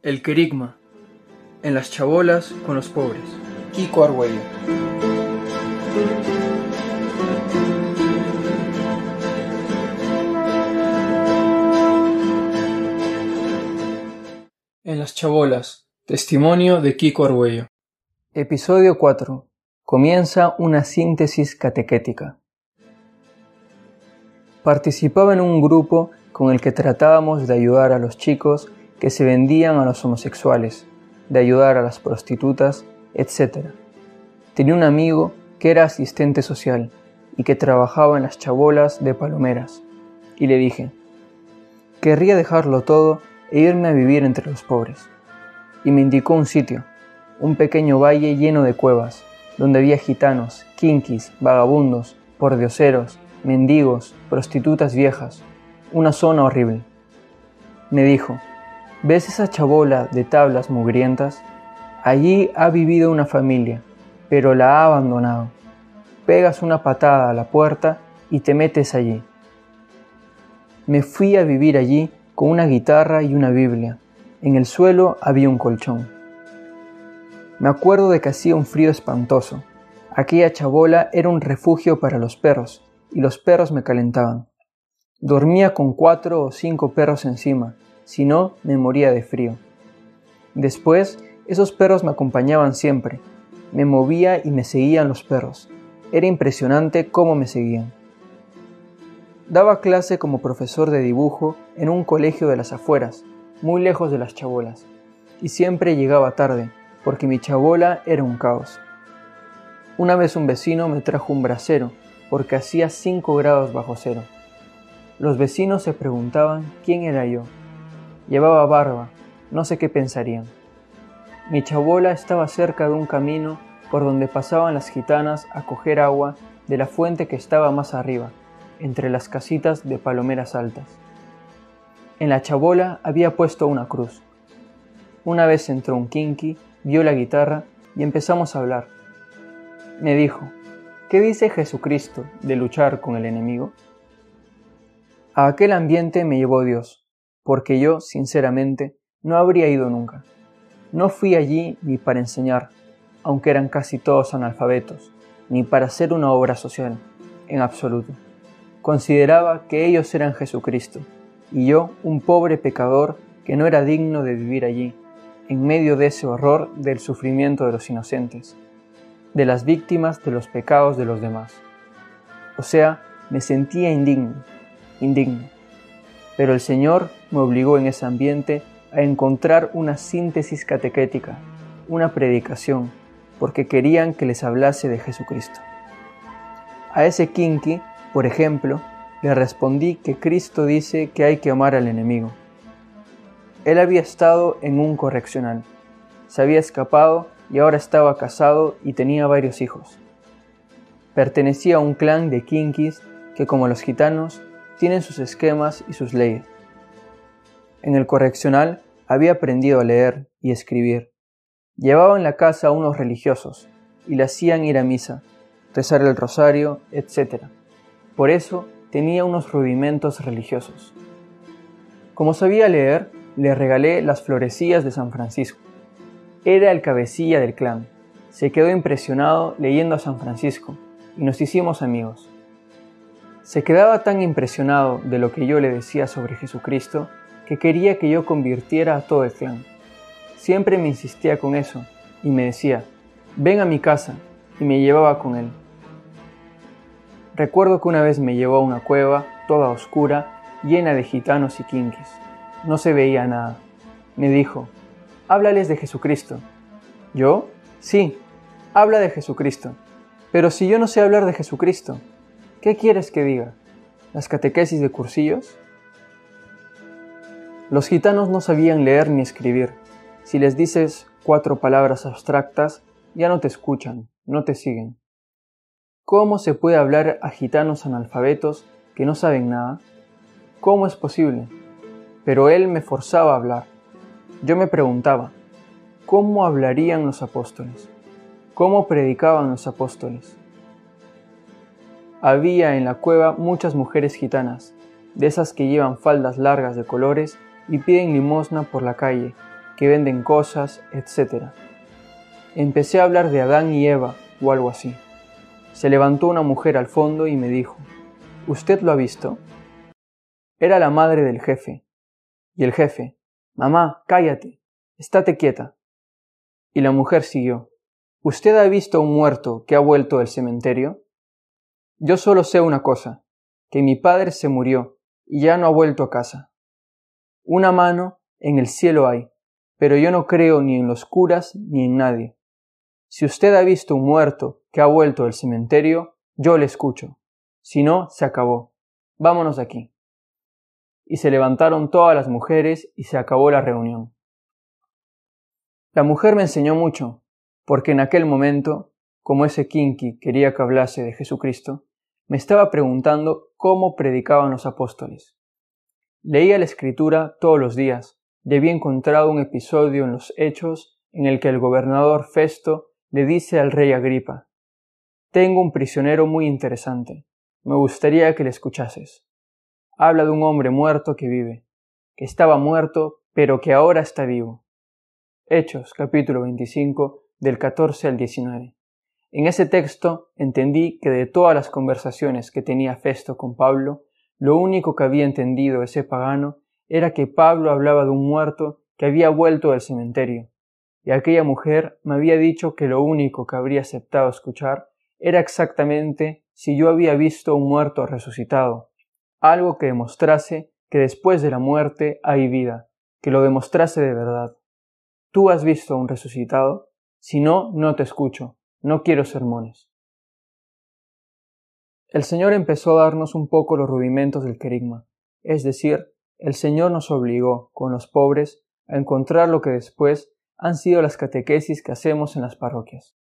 El querigma. En las chabolas con los pobres. Kiko Argüello. En las chabolas. Testimonio de Kiko Argüello. Episodio 4. Comienza una síntesis catequética. Participaba en un grupo con el que tratábamos de ayudar a los chicos que se vendían a los homosexuales, de ayudar a las prostitutas, etc. Tenía un amigo que era asistente social y que trabajaba en las chabolas de Palomeras, y le dije, querría dejarlo todo e irme a vivir entre los pobres. Y me indicó un sitio, un pequeño valle lleno de cuevas, donde había gitanos, quinquis, vagabundos, pordioseros, mendigos, prostitutas viejas, una zona horrible. Me dijo, ¿ves esa chabola de tablas mugrientas? Allí ha vivido una familia, pero la ha abandonado. Pegas una patada a la puerta y te metes allí. Me fui a vivir allí con una guitarra y una Biblia. En el suelo había un colchón. Me acuerdo de que hacía un frío espantoso. Aquella chabola era un refugio para los perros, y los perros me calentaban. Dormía con cuatro o cinco perros encima, si no me moría de frío. Después, esos perros me acompañaban siempre. Me movía y me seguían los perros. Era impresionante cómo me seguían. Daba clase como profesor de dibujo en un colegio de las afueras, muy lejos de las chabolas, y siempre llegaba tarde, porque mi chabola era un caos. Una vez un vecino me trajo un brasero, porque hacía 5 grados bajo cero. Los vecinos se preguntaban quién era yo. Llevaba barba, no sé qué pensarían. Mi chabola estaba cerca de un camino por donde pasaban las gitanas a coger agua de la fuente que estaba más arriba, entre las casitas de palomeras altas. En la chabola había puesto una cruz. Una vez entró un kinky, vio la guitarra y empezamos a hablar. Me dijo, ¿qué dice Jesucristo de luchar con el enemigo? A aquel ambiente me llevó Dios, porque yo, sinceramente, no habría ido nunca. No fui allí ni para enseñar, aunque eran casi todos analfabetos, ni para hacer una obra social, en absoluto. Consideraba que ellos eran Jesucristo, y yo un pobre pecador que no era digno de vivir allí, en medio de ese horror del sufrimiento de los inocentes, de las víctimas de los pecados de los demás. O sea, me sentía indigno, indigno. Pero el Señor me obligó en ese ambiente a encontrar una síntesis catequética, una predicación, porque querían que les hablase de Jesucristo. A ese kinky, por ejemplo, le respondí que Cristo dice que hay que amar al enemigo. Él había estado en un correccional, se había escapado y ahora estaba casado y tenía varios hijos. Pertenecía a un clan de kinkis que como los gitanos tienen sus esquemas y sus leyes. En el correccional había aprendido a leer y escribir. Llevaba en la casa a unos religiosos y le hacían ir a misa, rezar el rosario, etc. Por eso tenía unos rudimentos religiosos. Como sabía leer, le regalé las florecillas de San Francisco. Era el cabecilla del clan. Se quedó impresionado leyendo a San Francisco y nos hicimos amigos. Se quedaba tan impresionado de lo que yo le decía sobre Jesucristo que quería que yo convirtiera a todo el clan. Siempre me insistía con eso y me decía, ven a mi casa, y me llevaba con él. Recuerdo que una vez me llevó a una cueva toda oscura, llena de gitanos y quinquis. No se veía nada. Me dijo, háblales de Jesucristo. ¿Yo? Sí, habla de Jesucristo. Pero si yo no sé hablar de Jesucristo, ¿qué quieres que diga? ¿Las catequesis de cursillos? Los gitanos no sabían leer ni escribir. Si les dices cuatro palabras abstractas, ya no te escuchan, no te siguen. ¿Cómo se puede hablar a gitanos analfabetos que no saben nada? ¿Cómo es posible? Pero él me forzaba a hablar. Yo me preguntaba, ¿cómo hablarían los apóstoles? ¿Cómo predicaban los apóstoles? Había en la cueva muchas mujeres gitanas, de esas que llevan faldas largas de colores y piden limosna por la calle, que venden cosas, etc. Empecé a hablar de Adán y Eva o algo así. Se levantó una mujer al fondo y me dijo, ¿Usted lo ha visto? Era la madre del jefe. Y el jefe, Mamá, cállate, estate quieta. Y la mujer siguió, ¿Usted ha visto a un muerto que ha vuelto del cementerio? Yo solo sé una cosa, que mi padre se murió y ya no ha vuelto a casa. Una mano en el cielo hay, pero yo no creo ni en los curas ni en nadie. Si usted ha visto un muerto que ha vuelto del cementerio, yo le escucho. Si no, se acabó. Vámonos aquí. Y se levantaron todas las mujeres y se acabó la reunión. La mujer me enseñó mucho, porque en aquel momento, como ese kinky quería que hablase de Jesucristo, me estaba preguntando cómo predicaban los apóstoles. Leía la escritura todos los días y había encontrado un episodio en los Hechos en el que el gobernador Festo le dice al rey Agripa, Tengo un prisionero muy interesante, me gustaría que le escuchases. Habla de un hombre muerto que vive, que estaba muerto, pero que ahora está vivo. Hechos capítulo 25 del 14 al 19. En ese texto entendí que de todas las conversaciones que tenía Festo con Pablo, lo único que había entendido ese pagano era que Pablo hablaba de un muerto que había vuelto del cementerio, y aquella mujer me había dicho que lo único que habría aceptado escuchar era exactamente si yo había visto un muerto resucitado, algo que demostrase que después de la muerte hay vida, que lo demostrase de verdad. ¿Tú has visto un resucitado? Si no, no te escucho, no quiero sermones. El Señor empezó a darnos un poco los rudimentos del querigma, es decir, el Señor nos obligó, con los pobres, a encontrar lo que después han sido las catequesis que hacemos en las parroquias.